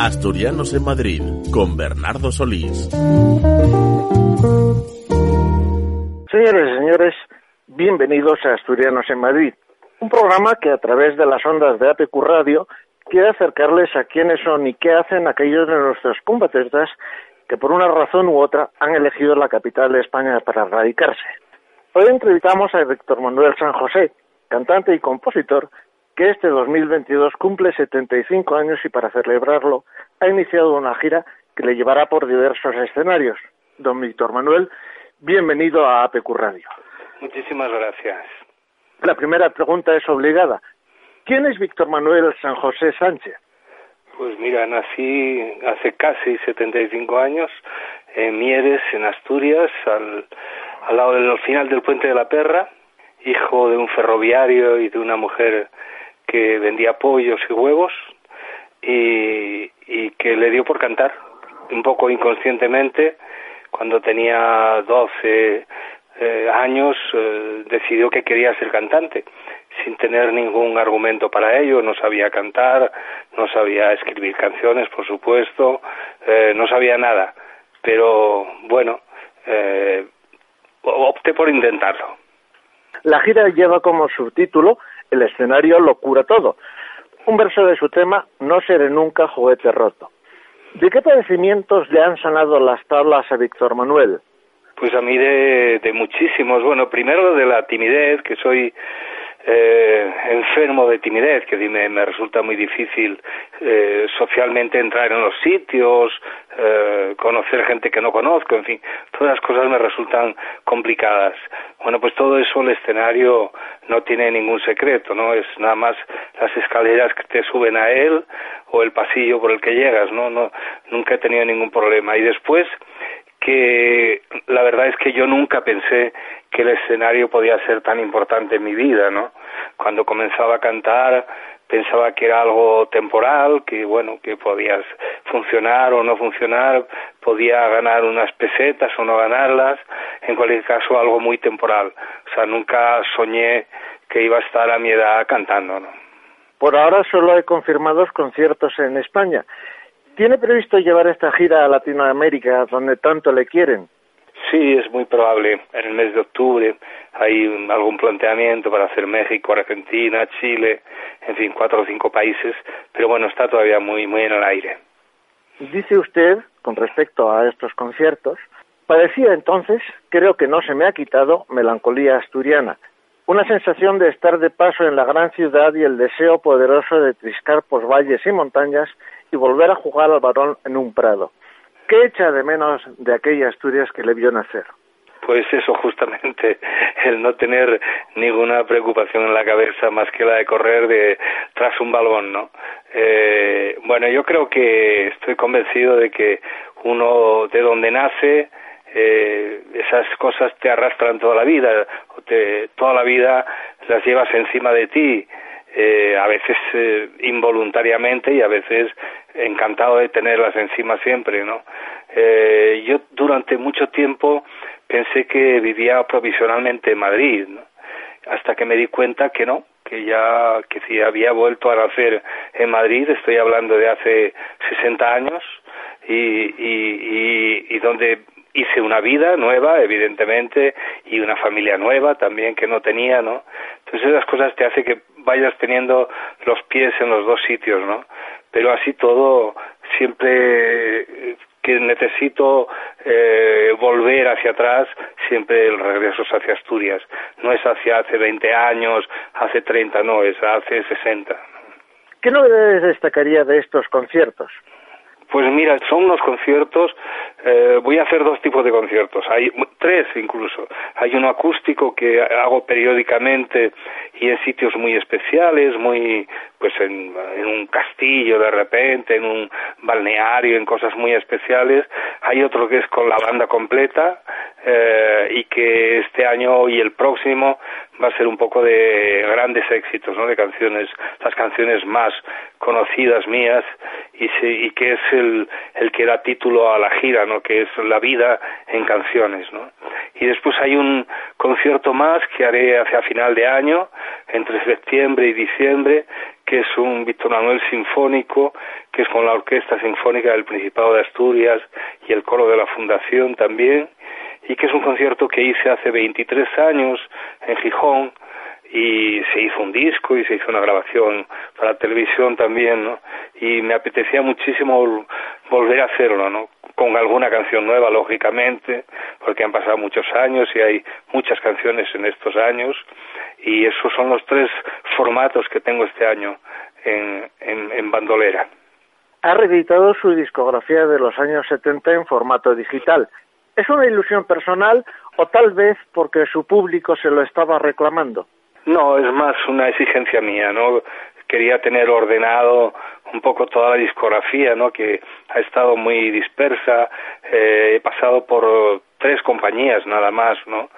Asturianos en Madrid con Bernardo Solís. Señores y señores, bienvenidos a Asturianos en Madrid, un programa que a través de las ondas de APQ Radio quiere acercarles a quiénes son y qué hacen aquellos de nuestros compatriotas que por una razón u otra han elegido la capital de España para radicarse. Hoy entrevistamos a Víctor Manuel San José, cantante y compositor que este 2022 cumple 75 años y para celebrarlo ha iniciado una gira que le llevará por diversos escenarios. Don Víctor Manuel, bienvenido a APQ Radio. Muchísimas gracias. La primera pregunta es obligada. ¿Quién es Víctor Manuel San José Sánchez? Pues mira, nací hace casi 75 años en Mieres, en Asturias, al, al lado del final del puente de la Perra, hijo de un ferroviario y de una mujer que vendía pollos y huevos y, y que le dio por cantar un poco inconscientemente. Cuando tenía 12 eh, años eh, decidió que quería ser cantante sin tener ningún argumento para ello. No sabía cantar no sabía escribir canciones por supuesto eh, no sabía nada. Pero bueno opté por intentarlo. La gira lleva como subtítulo el escenario lo cura todo. Un verso de su tema, No seré nunca juguete roto. ¿De qué padecimientos le han sanado las tablas a Víctor Manuel? Pues a mí de, de muchísimos. Bueno, primero de la timidez, que soy eh, enfermo de timidez, que dime, me resulta muy difícil eh, socialmente entrar en los sitios, eh, conocer gente que no conozco, en fin, todas las cosas me resultan complicadas. Bueno, pues todo eso el escenario no tiene ningún secreto, ¿no? Es nada más las escaleras que te suben a él o el pasillo por el que llegas, ¿no? no nunca he tenido ningún problema. Y después, que la verdad es que yo nunca pensé que el escenario podía ser tan importante en mi vida, ¿no? Cuando comenzaba a cantar pensaba que era algo temporal, que bueno, que podías funcionar o no funcionar, podía ganar unas pesetas o no ganarlas, en cualquier caso algo muy temporal. O sea, nunca soñé que iba a estar a mi edad cantando, ¿no? Por ahora solo hay confirmados conciertos en España. ¿Tiene previsto llevar esta gira a Latinoamérica, donde tanto le quieren? Sí, es muy probable. En el mes de octubre hay algún planteamiento para hacer México, Argentina, Chile, en fin, cuatro o cinco países, pero bueno, está todavía muy, muy en el aire. Dice usted, con respecto a estos conciertos, padecía entonces, creo que no se me ha quitado, melancolía asturiana, una sensación de estar de paso en la gran ciudad y el deseo poderoso de triscar por valles y montañas y volver a jugar al varón en un prado. ¿Qué echa de menos de aquella Asturias que le vio nacer? Pues eso, justamente, el no tener ninguna preocupación en la cabeza más que la de correr de, tras un balón, ¿no? Eh, bueno, yo creo que estoy convencido de que uno de donde nace, eh, esas cosas te arrastran toda la vida, te, toda la vida las llevas encima de ti, eh, a veces eh, involuntariamente y a veces encantado de tenerlas encima siempre, ¿no? Eh, yo durante mucho tiempo pensé que vivía provisionalmente en Madrid, hasta que me di cuenta que no, que ya que si había vuelto a nacer en Madrid, estoy hablando de hace 60 años, y, y, y, y donde hice una vida nueva, evidentemente, y una familia nueva también que no tenía, ¿no? Entonces esas cosas te hace que vayas teniendo los pies en los dos sitios, ¿no? Pero así todo, siempre que necesito eh, volver hacia atrás, siempre el regreso es hacia Asturias. No es hacia hace 20 años, hace 30, no, es hace 60. ¿Qué novedades destacaría de estos conciertos? Pues mira, son unos conciertos, eh, voy a hacer dos tipos de conciertos, hay tres incluso. Hay uno acústico que hago periódicamente y en sitios muy especiales, muy, pues en, un castillo de repente, en un balneario, en cosas muy especiales. Hay otro que es con la banda completa eh, y que este año y el próximo va a ser un poco de grandes éxitos, ¿no? De canciones, las canciones más conocidas mías y, y que es el, el que da título a la gira, ¿no? Que es la vida en canciones, ¿no? Y después hay un concierto más que haré hacia final de año, entre septiembre y diciembre, que es un Víctor Manuel sinfónico, que es con la Orquesta Sinfónica del Principado de Asturias y el coro de la Fundación también, y que es un concierto que hice hace 23 años en Gijón y se hizo un disco y se hizo una grabación para televisión también, ¿no? Y me apetecía muchísimo volver a hacerlo, ¿no? Con alguna canción nueva, lógicamente, porque han pasado muchos años y hay muchas canciones en estos años y esos son los tres formatos que tengo este año en, en, en bandolera. Ha reeditado su discografía de los años 70 en formato digital. ¿Es una ilusión personal o tal vez porque su público se lo estaba reclamando? No, es más una exigencia mía, ¿no? Quería tener ordenado un poco toda la discografía, ¿no? Que ha estado muy dispersa. Eh, he pasado por tres compañías nada más, ¿no?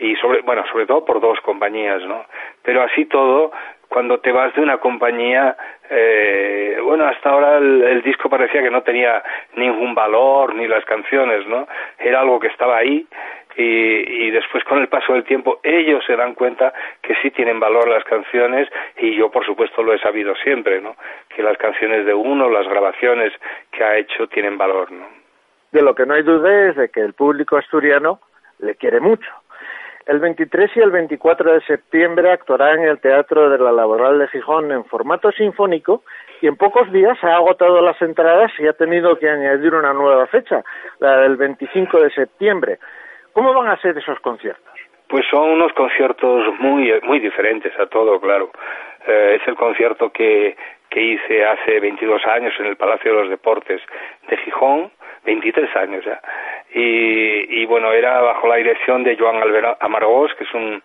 Y sobre, bueno, sobre todo por dos compañías, ¿no? Pero así todo, cuando te vas de una compañía, eh, bueno, hasta ahora el, disco parecía que no tenía ningún valor, ni las canciones, ¿no? Era algo que estaba ahí y, y, después con el paso del tiempo ellos se dan cuenta que sí tienen valor las canciones y yo por supuesto lo he sabido siempre, ¿no? Que las canciones de uno, las grabaciones que ha hecho tienen valor, ¿no? De lo que no hay duda es de que el público asturiano le quiere mucho el 23 y el 24 de septiembre actuará en el Teatro de la Laboral de Gijón en formato sinfónico y en pocos días ha agotado las entradas y ha tenido que añadir una nueva fecha, la del 25 de septiembre. ¿Cómo van a ser esos conciertos? Pues son unos conciertos muy muy diferentes a todo, claro. Eh, es el concierto que, que hice hace 22 años en el Palacio de los Deportes de Gijón, 23 años ya. Y, y, bueno, era bajo la dirección de Joan Amargós, que es un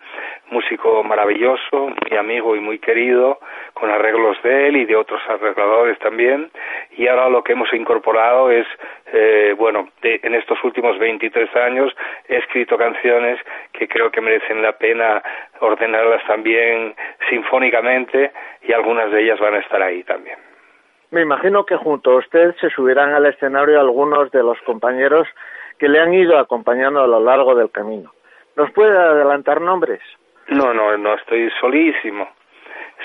músico maravilloso, muy amigo y muy querido, con arreglos de él y de otros arregladores también. Y ahora lo que hemos incorporado es, eh, bueno, de, en estos últimos 23 años he escrito canciones que creo que merecen la pena ordenarlas también sinfónicamente y algunas de ellas van a estar ahí también. Me imagino que junto a usted se subirán al escenario algunos de los compañeros que le han ido acompañando a lo largo del camino. ¿Nos puede adelantar nombres? No, no, no, estoy solísimo.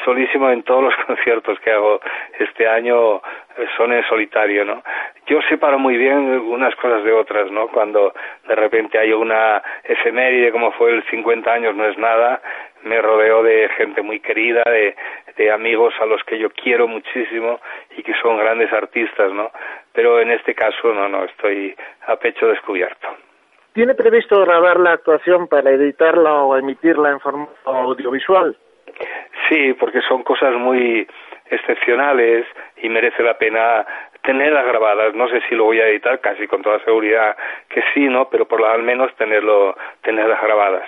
Solísimo en todos los conciertos que hago este año eh, son en solitario, ¿no? Yo separo muy bien unas cosas de otras, ¿no? Cuando de repente hay una efeméride como fue el 50 años no es nada, me rodeo de gente muy querida, de, de amigos a los que yo quiero muchísimo y que son grandes artistas, ¿no? Pero en este caso no, no, estoy a pecho descubierto. ¿Tiene previsto grabar la actuación para editarla o emitirla en formato audiovisual? Sí, porque son cosas muy excepcionales y merece la pena tenerlas grabadas. No sé si lo voy a editar, casi con toda seguridad que sí, ¿no? Pero por lo al menos tenerlo, tenerlas grabadas.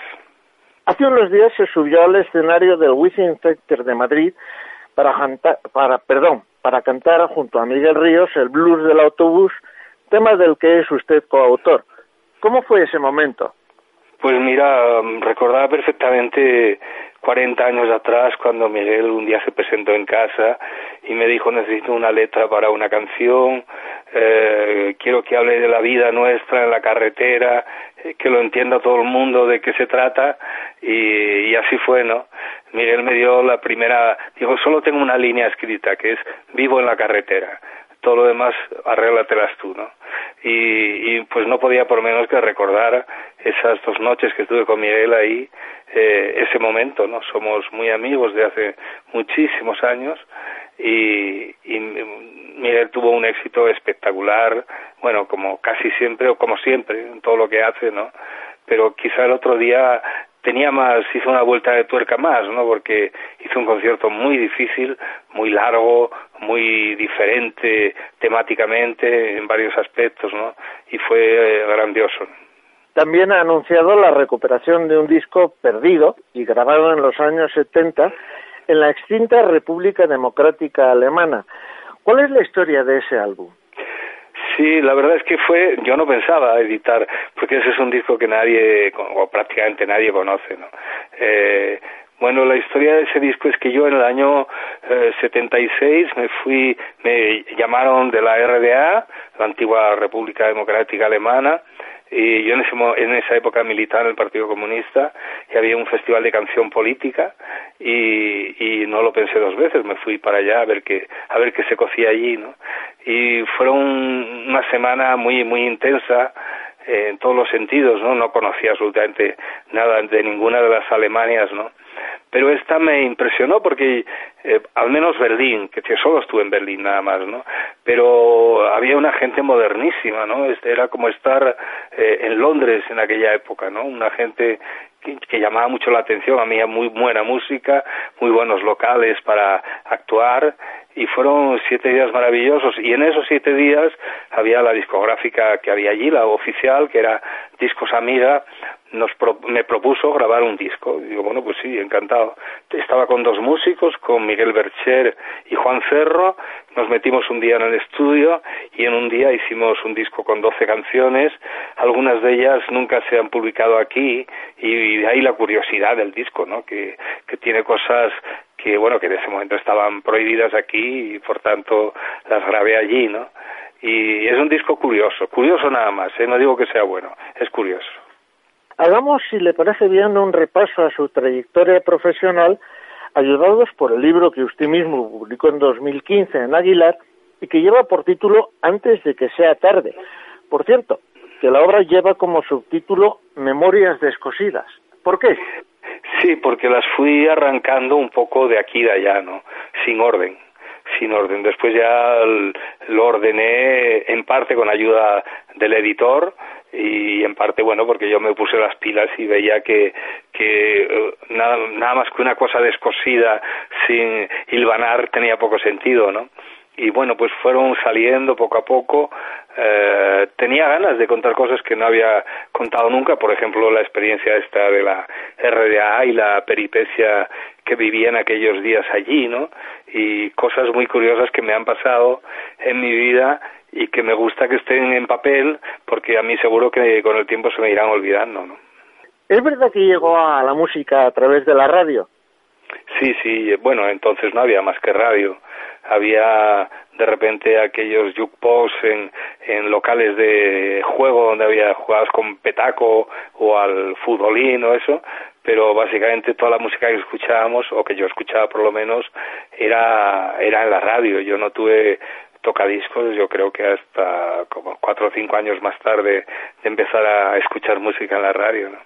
Hace unos días se subió al escenario del Within Center de Madrid para, cantar, para, perdón, para cantar junto a Miguel Ríos el blues del autobús, tema del que es usted coautor. ¿Cómo fue ese momento? Pues mira, recordaba perfectamente 40 años atrás cuando Miguel un día se presentó en casa y me dijo necesito una letra para una canción, eh, quiero que hable de la vida nuestra en la carretera, eh, que lo entienda todo el mundo de qué se trata y, y así fue, ¿no? Miguel me dio la primera, dijo solo tengo una línea escrita que es vivo en la carretera todo lo demás arréglatelas tú, ¿no? Y, y pues no podía por menos que recordar esas dos noches que estuve con Miguel ahí, eh, ese momento, ¿no? Somos muy amigos de hace muchísimos años y, y Miguel tuvo un éxito espectacular, bueno, como casi siempre o como siempre en todo lo que hace, ¿no? Pero quizá el otro día tenía más, hizo una vuelta de tuerca más, ¿no? Porque hizo un concierto muy difícil, muy largo, muy diferente temáticamente en varios aspectos, ¿no? Y fue eh, grandioso. También ha anunciado la recuperación de un disco perdido y grabado en los años 70 en la extinta República Democrática Alemana. ¿Cuál es la historia de ese álbum? Sí, la verdad es que fue, yo no pensaba editar, porque ese es un disco que nadie, o prácticamente nadie conoce, ¿no? Eh, bueno, la historia de ese disco es que yo en el año eh, 76 me fui, me llamaron de la RDA, la antigua República Democrática Alemana, y yo en, ese, en esa época militaba en el Partido Comunista y había un festival de canción política y, y no lo pensé dos veces, me fui para allá a ver qué, a ver qué se cocía allí, ¿no? Y fueron una semana muy, muy intensa, eh, en todos los sentidos, ¿no? No conocía absolutamente nada de ninguna de las Alemanias, ¿no? Pero esta me impresionó porque eh, al menos Berlín, que solo estuve en Berlín nada más, ¿no? Pero había una gente modernísima, ¿no? Este era como estar eh, en Londres en aquella época, ¿no? Una gente que, que, llamaba mucho la atención, a mí muy buena música, muy buenos locales para actuar y fueron siete días maravillosos y en esos siete días había la discográfica que había allí, la oficial, que era Discos Amiga, nos me propuso grabar un disco. Digo, bueno, pues sí, encantado. Estaba con dos músicos, con Miguel Bercher y Juan Cerro, nos metimos un día en el estudio y en un día hicimos un disco con doce canciones, algunas de ellas nunca se han publicado aquí y de ahí la curiosidad del disco, ¿no? Que, que tiene cosas que bueno que en ese momento estaban prohibidas aquí y por tanto las grabé allí no y es un disco curioso curioso nada más ¿eh? no digo que sea bueno es curioso hagamos si le parece bien un repaso a su trayectoria profesional ayudados por el libro que usted mismo publicó en 2015 en Aguilar y que lleva por título Antes de que sea tarde por cierto que la obra lleva como subtítulo Memorias descosidas ¿por qué? Sí, porque las fui arrancando un poco de aquí y de allá, ¿no? Sin orden, sin orden. Después ya lo ordené en parte con ayuda del editor y en parte, bueno, porque yo me puse las pilas y veía que, que eh, nada, nada más que una cosa descosida sin hilvanar tenía poco sentido, ¿no? y bueno, pues fueron saliendo poco a poco. Eh, tenía ganas de contar cosas que no había contado nunca, por ejemplo, la experiencia esta de la RDA y la peripecia que viví en aquellos días allí, ¿no? Y cosas muy curiosas que me han pasado en mi vida y que me gusta que estén en papel porque a mí seguro que con el tiempo se me irán olvidando, ¿no? ¿Es verdad que llegó a la música a través de la radio? Sí, sí, bueno, entonces no había más que radio había de repente aquellos jukebox en, en locales de juego donde había jugadas con petaco o al futbolín o eso, pero básicamente toda la música que escuchábamos, o que yo escuchaba por lo menos, era, era en la radio. Yo no tuve tocadiscos, yo creo que hasta como cuatro o cinco años más tarde de empezar a escuchar música en la radio. ¿no?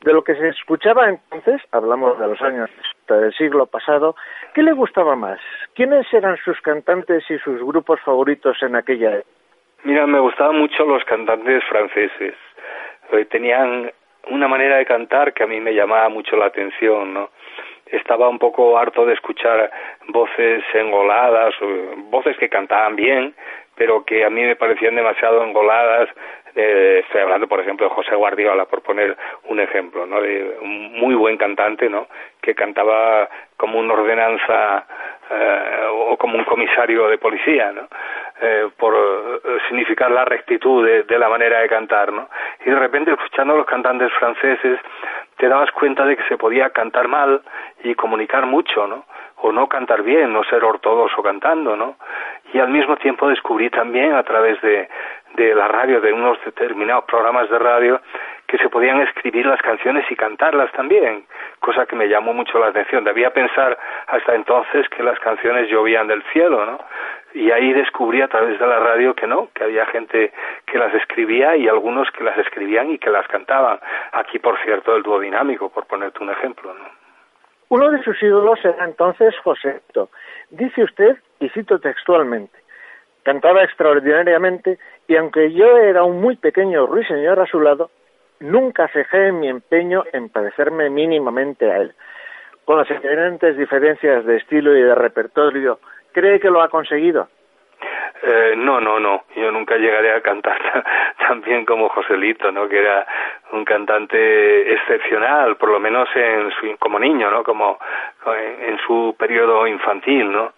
De lo que se escuchaba entonces, hablamos de los años del siglo pasado, ¿qué le gustaba más? ¿Quiénes eran sus cantantes y sus grupos favoritos en aquella época? Mira, me gustaban mucho los cantantes franceses. Eh, tenían una manera de cantar que a mí me llamaba mucho la atención, ¿no? Estaba un poco harto de escuchar voces engoladas, voces que cantaban bien, pero que a mí me parecían demasiado engoladas, eh, estoy hablando, por ejemplo, de José Guardiola, por poner un ejemplo, ¿no? De un muy buen cantante, ¿no? Que cantaba como una ordenanza eh, o como un comisario de policía, ¿no? Eh, por eh, significar la rectitud de, de, la manera de cantar, ¿no? Y de repente, escuchando a los cantantes franceses, te dabas cuenta de que se podía cantar mal y comunicar mucho, ¿no? o no cantar bien, no ser ortodoxo cantando, ¿no? Y al mismo tiempo descubrí también a través de, de la radio, de unos determinados programas de radio, que se podían escribir las canciones y cantarlas también, cosa que me llamó mucho la atención. Debía pensar hasta entonces que las canciones llovían del cielo, ¿no? Y ahí descubrí a través de la radio que no, que había gente que las escribía y algunos que las escribían y que las cantaban. Aquí, por cierto, el dúo dinámico, por ponerte un ejemplo, ¿no? Uno de sus ídolos era entonces Joséito. Dice usted, y cito textualmente, cantaba extraordinariamente y aunque yo era un muy pequeño ruiseñor a su lado, nunca cejé mi empeño en parecerme mínimamente a él. Con las evidentes diferencias de estilo y de repertorio ¿Cree que lo ha conseguido? Eh, no, no, no. Yo nunca llegaré a cantar tan bien como Joselito, ¿no? Que era un cantante excepcional, por lo menos en su, como niño, ¿no? Como en, su periodo infantil, ¿no?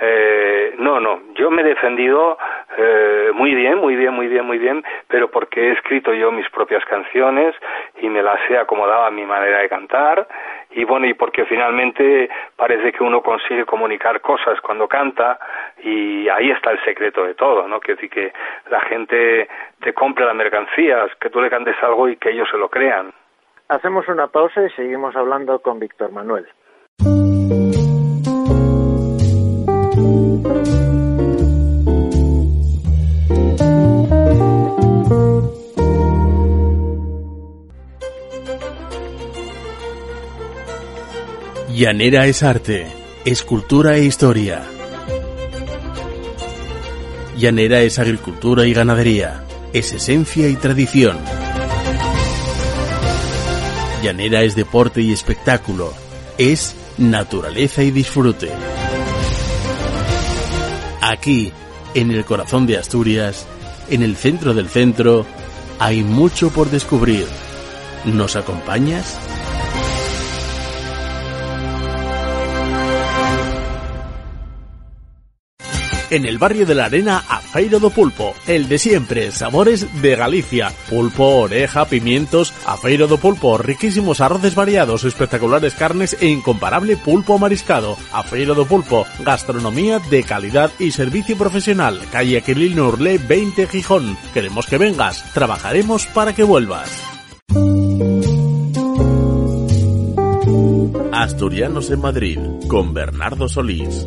Eh, no, no, yo me he defendido eh, muy bien, muy bien, muy bien, muy bien, pero porque he escrito yo mis propias canciones y me las he acomodado a mi manera de cantar y bueno, y porque finalmente parece que uno consigue comunicar cosas cuando canta y ahí está el secreto de todo, ¿no? Que decir que la gente te compre las mercancías, que tú le cantes algo y que ellos se lo crean. Hacemos una pausa y seguimos hablando con Víctor Manuel. Llanera es arte, escultura e historia. Llanera es agricultura y ganadería, es esencia y tradición. Llanera es deporte y espectáculo, es naturaleza y disfrute. Aquí, en el corazón de Asturias, en el centro del centro, hay mucho por descubrir. ¿Nos acompañas? En el barrio de la Arena a Feiro do Pulpo, el de siempre, sabores de Galicia, pulpo, oreja, pimientos, a Feiro do Pulpo, riquísimos arroces variados, espectaculares carnes e incomparable pulpo mariscado, a Feiro do Pulpo, gastronomía de calidad y servicio profesional, calle Aquilino Urlé 20 Gijón, queremos que vengas, trabajaremos para que vuelvas. Asturianos en Madrid, con Bernardo Solís.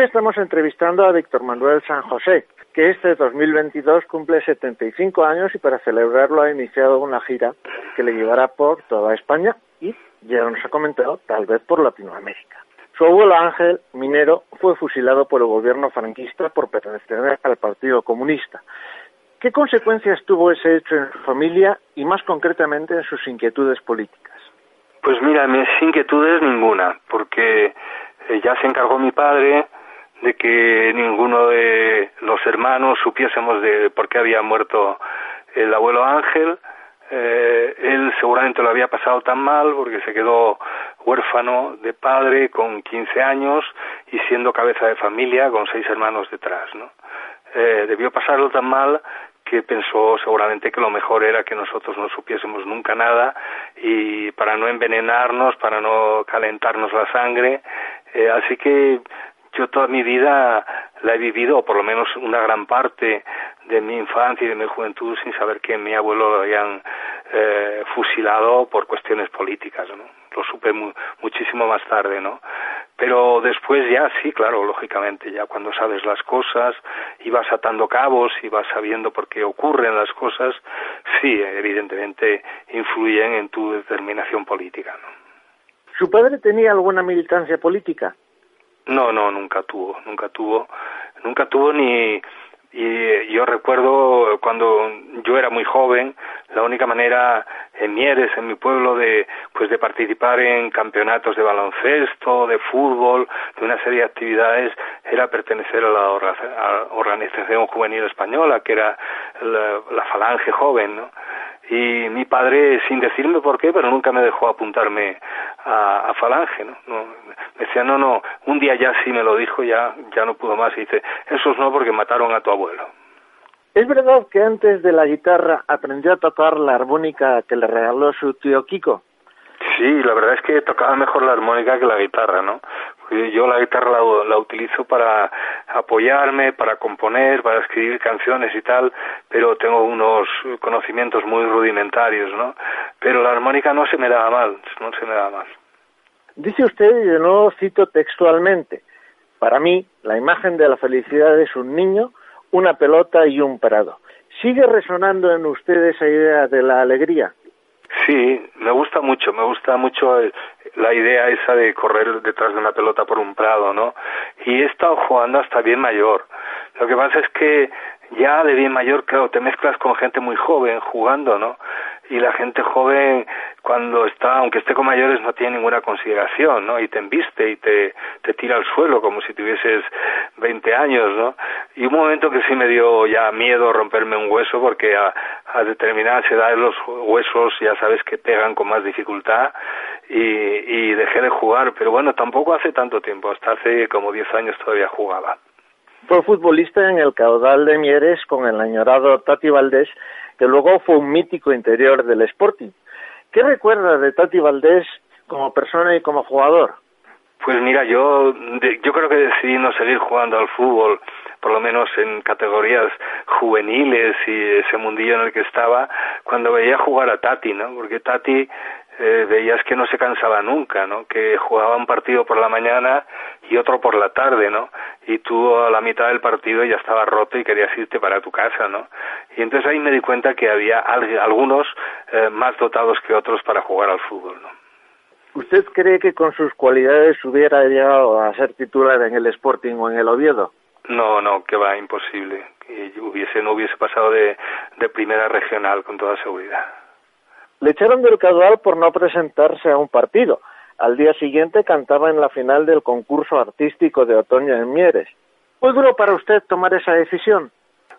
Hoy estamos entrevistando a Víctor Manuel San José, que este 2022 cumple 75 años y para celebrarlo ha iniciado una gira que le llevará por toda España y, ya nos ha comentado, tal vez por Latinoamérica. Su abuelo Ángel, minero, fue fusilado por el gobierno franquista por pertenecer al Partido Comunista. ¿Qué consecuencias tuvo ese hecho en su familia y más concretamente en sus inquietudes políticas? Pues mira, mis inquietudes ninguna, porque eh, ya se encargó mi padre de que ninguno de los hermanos supiésemos de por qué había muerto el abuelo Ángel. Eh, él seguramente lo había pasado tan mal porque se quedó huérfano de padre con 15 años y siendo cabeza de familia con seis hermanos detrás, ¿no? Eh, debió pasarlo tan mal que pensó seguramente que lo mejor era que nosotros no supiésemos nunca nada y para no envenenarnos, para no calentarnos la sangre. Eh, así que yo toda mi vida la he vivido, o por lo menos una gran parte de mi infancia y de mi juventud, sin saber que mi abuelo lo habían eh, fusilado por cuestiones políticas, ¿no? Lo supe muchísimo más tarde, ¿no? Pero después ya sí, claro, lógicamente, ya cuando sabes las cosas y vas atando cabos y vas sabiendo por qué ocurren las cosas, sí, evidentemente influyen en tu determinación política, ¿no? ¿Su padre tenía alguna militancia política? No, no, nunca tuvo, nunca tuvo, nunca tuvo ni y yo recuerdo cuando yo era muy joven la única manera en Mieres en mi pueblo de pues de participar en campeonatos de baloncesto de fútbol de una serie de actividades era pertenecer a la organización juvenil española que era la, la falange joven no y mi padre sin decirme por qué pero nunca me dejó apuntarme a, Falange, ¿no? ¿no? Me decía, no, no, un día ya sí me lo dijo, ya, ya no pudo más, y dice, esos no porque mataron a tu abuelo. ¿Es verdad que antes de la guitarra aprendió a tocar la armónica que le regaló su tío Kiko? Sí, la verdad es que tocaba mejor la armónica que la guitarra, ¿no? Yo la guitarra la, la, utilizo para apoyarme, para componer, para escribir canciones y tal, pero tengo unos conocimientos muy rudimentarios, ¿no? Pero la armónica no se me daba mal, no se me daba mal. Dice usted, y de nuevo cito textualmente, para mí la imagen de la felicidad es un niño, una pelota y un prado. ¿Sigue resonando en usted esa idea de la alegría? Sí, me gusta mucho, me gusta mucho la idea esa de correr detrás de una pelota por un prado, ¿no? Y he estado jugando hasta bien mayor. Lo que pasa es que ya de bien mayor, claro, te mezclas con gente muy joven jugando, ¿no? Y la gente joven cuando está, aunque esté con mayores, no tiene ninguna consideración, ¿no? Y te embiste y te, te tira al suelo como si tuvieses 20 años, ¿no? Y un momento que sí me dio ya miedo romperme un hueso porque a, a determinadas edades los huesos ya sabes que pegan con más dificultad y, y dejé de jugar, pero bueno, tampoco hace tanto tiempo, hasta hace como 10 años todavía jugaba. Fue futbolista en el caudal de Mieres con el añorado Tati Valdés, que luego fue un mítico interior del Sporting. ¿Qué recuerda de Tati Valdés como persona y como jugador? Pues mira, yo, yo creo que decidí no seguir jugando al fútbol, por lo menos en categorías juveniles y ese mundillo en el que estaba, cuando veía jugar a Tati, ¿no? Porque Tati eh, veías que no se cansaba nunca, ¿no? Que jugaba un partido por la mañana y otro por la tarde, ¿no? Y tú a la mitad del partido ya estaba roto y querías irte para tu casa, ¿no? Y entonces ahí me di cuenta que había algunos eh, más dotados que otros para jugar al fútbol, ¿no? ¿Usted cree que con sus cualidades hubiera llegado a ser titular en el Sporting o en el Oviedo? No, no, que va, imposible. Que hubiese, no hubiese pasado de, de primera regional con toda seguridad. Le echaron del caudal por no presentarse a un partido. Al día siguiente cantaba en la final del concurso artístico de otoño en Mieres. ¿Fue duro para usted tomar esa decisión?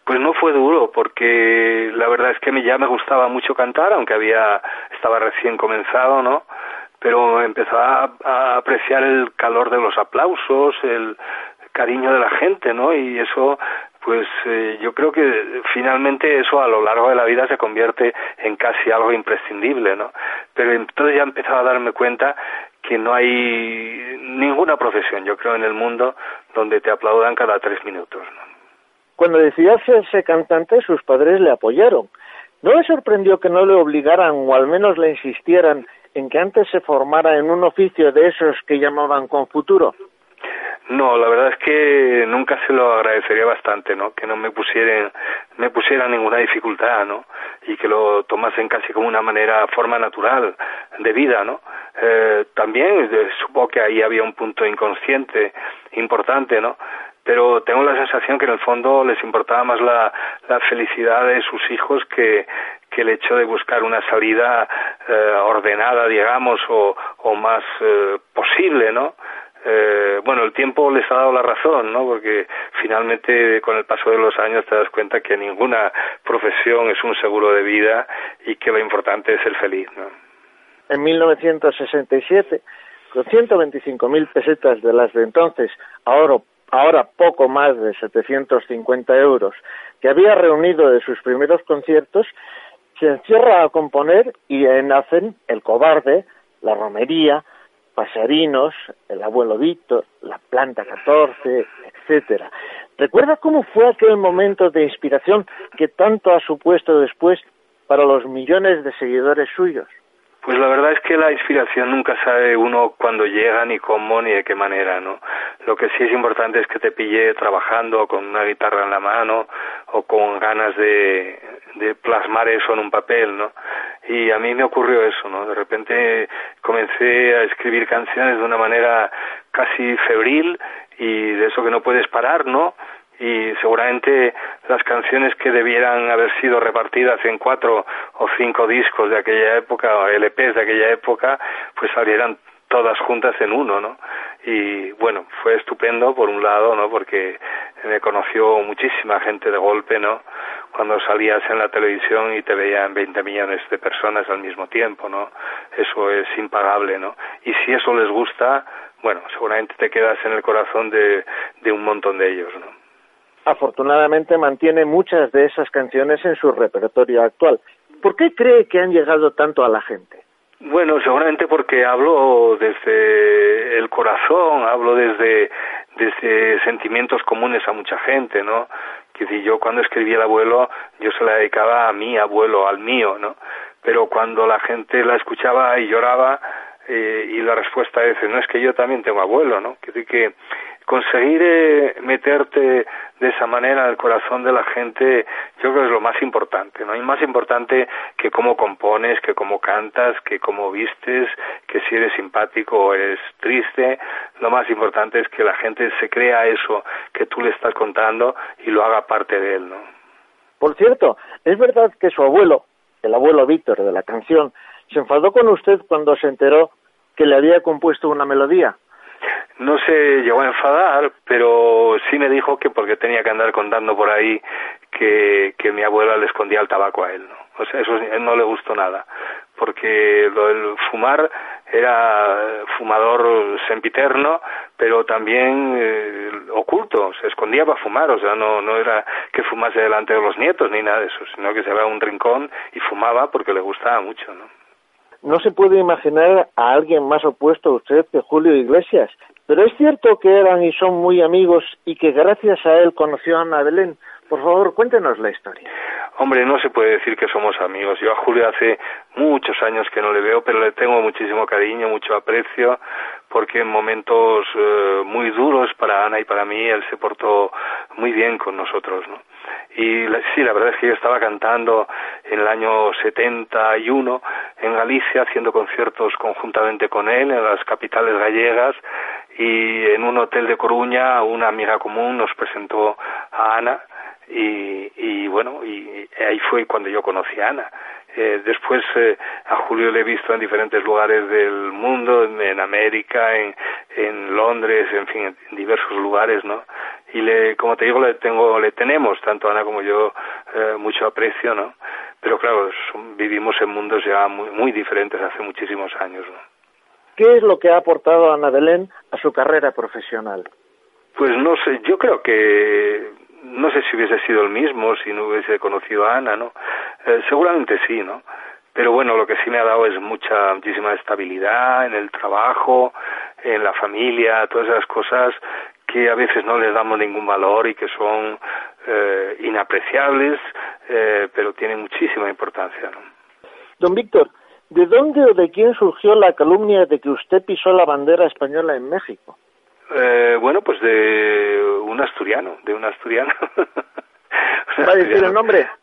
Pues no fue duro, porque la verdad es que ya me gustaba mucho cantar, aunque había estaba recién comenzado, ¿no? Pero empezaba a apreciar el calor de los aplausos, el cariño de la gente, ¿no? Y eso pues eh, yo creo que finalmente eso a lo largo de la vida se convierte en casi algo imprescindible, ¿no? Pero entonces ya empezaba a darme cuenta que no hay ninguna profesión, yo creo, en el mundo donde te aplaudan cada tres minutos, ¿no? Cuando decidió hacerse cantante, sus padres le apoyaron. ¿No le sorprendió que no le obligaran o al menos le insistieran en que antes se formara en un oficio de esos que llamaban con futuro? No, la verdad es que nunca se lo agradecería bastante, ¿no? Que no me pusieran, me pusieran ninguna dificultad, ¿no? Y que lo tomasen casi como una manera, forma natural de vida, ¿no? Eh, también eh, supongo que ahí había un punto inconsciente importante, ¿no? Pero tengo la sensación que en el fondo les importaba más la, la felicidad de sus hijos que, que el hecho de buscar una salida eh, ordenada, digamos, o, o más eh, posible, ¿no? Eh, bueno, el tiempo les ha dado la razón, ¿no? Porque finalmente con el paso de los años te das cuenta que ninguna profesión es un seguro de vida y que lo importante es ser feliz, ¿no? En 1967, con 125.000 pesetas de las de entonces, ahora, ahora poco más de 750 euros, que había reunido de sus primeros conciertos, se encierra a componer y nacen El Cobarde, La Romería, Pasarinos, el abuelo Víctor, la planta 14, etcétera. ¿Recuerda cómo fue aquel momento de inspiración que tanto ha supuesto después para los millones de seguidores suyos? Pues la verdad es que la inspiración nunca sabe uno cuándo llega, ni cómo, ni de qué manera, ¿no? Lo que sí es importante es que te pille trabajando con una guitarra en la mano o con ganas de, de plasmar eso en un papel, ¿no? Y a mí me ocurrió eso, ¿no? De repente comencé a escribir canciones de una manera casi febril y de eso que no puedes parar, ¿no? Y seguramente las canciones que debieran haber sido repartidas en cuatro o cinco discos de aquella época o LPs de aquella época pues salieran todas juntas en uno, ¿no? Y bueno, fue estupendo por un lado, ¿no? Porque me conoció muchísima gente de golpe, ¿no? Cuando salías en la televisión y te veían 20 millones de personas al mismo tiempo, ¿no? Eso es impagable, ¿no? Y si eso les gusta, bueno, seguramente te quedas en el corazón de, de un montón de ellos, ¿no? Afortunadamente mantiene muchas de esas canciones en su repertorio actual. ¿Por qué cree que han llegado tanto a la gente? Bueno, seguramente porque hablo desde el corazón, hablo desde, desde sentimientos comunes a mucha gente, ¿no? Que si yo cuando escribí El abuelo, yo se la dedicaba a mi abuelo, al mío, ¿no? Pero cuando la gente la escuchaba y lloraba, eh, y la respuesta es, no es que yo también tengo abuelo, ¿no? Que, que conseguir eh, meterte de esa manera al corazón de la gente, yo creo que es lo más importante, ¿no? Y más importante que cómo compones, que cómo cantas, que cómo vistes, que si eres simpático o eres triste, lo más importante es que la gente se crea eso que tú le estás contando y lo haga parte de él, ¿no? Por cierto, es verdad que su abuelo, el abuelo Víctor de la canción, se enfadó con usted cuando se enteró que le había compuesto una melodía. No se llegó a enfadar, pero sí me dijo que porque tenía que andar contando por ahí que, mi abuela le escondía el tabaco a él, ¿no? O sea, eso no le gustó nada, porque lo del fumar era fumador sempiterno, pero también eh, oculto, se escondía para fumar, o sea, no, no era que fumase delante de los nietos ni nada de eso, sino que se iba a un rincón y fumaba porque le gustaba mucho, ¿no? No se puede imaginar a alguien más opuesto a usted que Julio Iglesias, pero es cierto que eran y son muy amigos y que gracias a él conoció a Ana Belén. Por favor, cuéntenos la historia. Hombre, no se puede decir que somos amigos. Yo a Julio hace muchos años que no le veo, pero le tengo muchísimo cariño, mucho aprecio, porque en momentos eh, muy duros para Ana y para mí, él se portó muy bien con nosotros, ¿no? Y sí, la verdad es que yo estaba cantando en el año 71 en Galicia, haciendo conciertos conjuntamente con él en las capitales gallegas, y en un hotel de Coruña una amiga común nos presentó a Ana, y, y bueno, y ahí fue cuando yo conocí a Ana. Eh, después eh, a Julio le he visto en diferentes lugares del mundo, en, América, en, en, Londres, en fin, en diversos lugares, ¿no? Y le, como te digo, le tengo, le tenemos tanto Ana como yo eh, mucho aprecio, ¿no? Pero claro, vivimos en mundos ya muy, muy diferentes hace muchísimos años, ¿no? ¿Qué es lo que ha aportado Ana Belén a su carrera profesional? Pues no sé, yo creo que no sé si hubiese sido el mismo si no hubiese conocido a Ana, ¿no? Eh, seguramente sí, ¿no? Pero bueno, lo que sí me ha dado es mucha, muchísima estabilidad en el trabajo, en la familia, todas esas cosas que a veces no les damos ningún valor y que son eh, inapreciables, eh, pero tienen muchísima importancia, ¿no? Don Víctor, ¿de dónde o de quién surgió la calumnia de que usted pisó la bandera española en México? Eh, bueno, pues de un asturiano, de un asturiano. ¿Va a decir el nombre?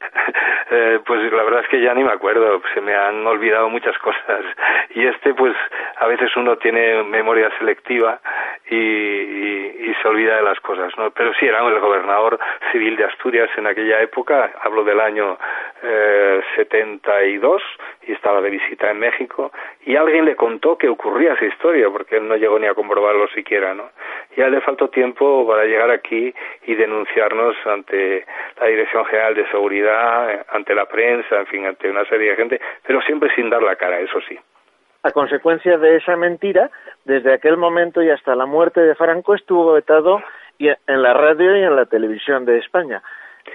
Eh, pues la verdad es que ya ni me acuerdo, se me han olvidado muchas cosas. Y este, pues a veces uno tiene memoria selectiva y, y, se olvida de las cosas, ¿no? Pero sí, era el gobernador civil de Asturias en aquella época, hablo del año eh, 72, y estaba de visita en México, y alguien le contó que ocurría esa historia, porque él no llegó ni a comprobarlo siquiera, ¿no? Y a él le faltó tiempo para llegar aquí y denunciarnos ante la Dirección General de Seguridad, ante la prensa, en fin, ante una serie de gente, pero siempre sin dar la cara, eso sí. A consecuencia de esa mentira, desde aquel momento y hasta la muerte de Franco estuvo vetado en la radio y en la televisión de España.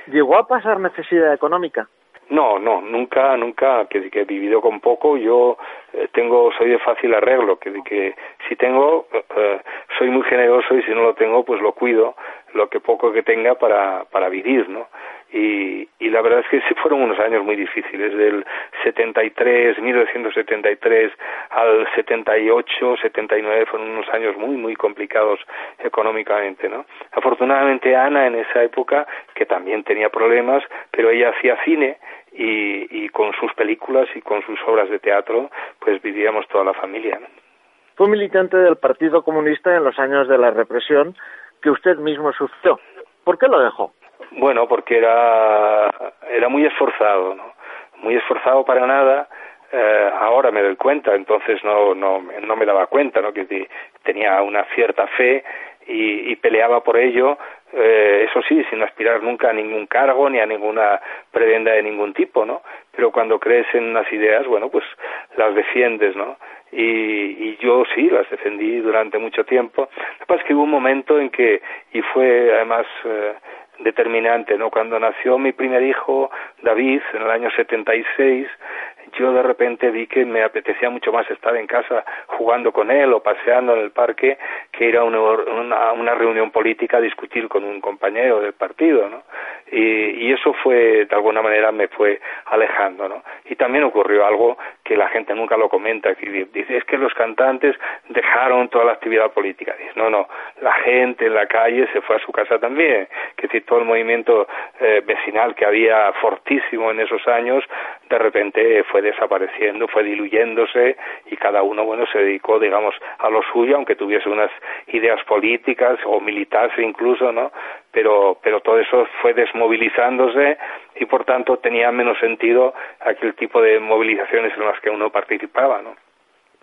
¿Llegó a pasar necesidad económica? No, no, nunca, nunca, que, que he vivido con poco, yo eh, tengo, soy de fácil arreglo, que, que si tengo, eh, soy muy generoso y si no lo tengo, pues lo cuido, lo que poco que tenga para, para vivir, ¿no? Y, y la verdad es que fueron unos años muy difíciles, del 73, 1973 al 78, 79 fueron unos años muy, muy complicados económicamente, ¿no? Afortunadamente Ana en esa época, que también tenía problemas, pero ella hacía cine y, y con sus películas y con sus obras de teatro, pues vivíamos toda la familia. Fue militante del Partido Comunista en los años de la represión que usted mismo sufrió. ¿Por qué lo dejó? Bueno, porque era, era muy esforzado, ¿no? Muy esforzado para nada. Eh, ahora me doy cuenta, entonces no, no, no me daba cuenta, ¿no? Que tenía una cierta fe y, peleaba por ello, eh, eso sí, sin aspirar nunca a ningún cargo ni a ninguna prebenda de ningún tipo, ¿no? Pero cuando crees en unas ideas, bueno, pues las defiendes, ¿no? Y yo sí, las defendí durante mucho tiempo. Pasa es que hubo un momento en que, y fue además eh, determinante, ¿no? Cuando nació mi primer hijo, David, en el año 76, yo de repente vi que me apetecía mucho más estar en casa jugando con él o paseando en el parque que ir a una, una, reunión política a discutir con un compañero del partido, ¿no? Y, y, eso fue, de alguna manera, me fue alejando, ¿no? Y también ocurrió algo que la gente nunca lo comenta, dice, es que los cantantes dejaron toda la actividad política. Dice, no, no, la gente en la calle se fue a su casa también, que decir, todo el movimiento eh, vecinal que había fortísimo en esos años, de repente fue desapareciendo, fue diluyéndose y cada uno, bueno, se dedicó, digamos, a lo suyo, aunque tuviese unas ideas políticas o militares incluso, ¿no? Pero, pero todo eso fue desmovilizándose y por tanto tenía menos sentido aquel tipo de movilizaciones en las que uno participaba, ¿no?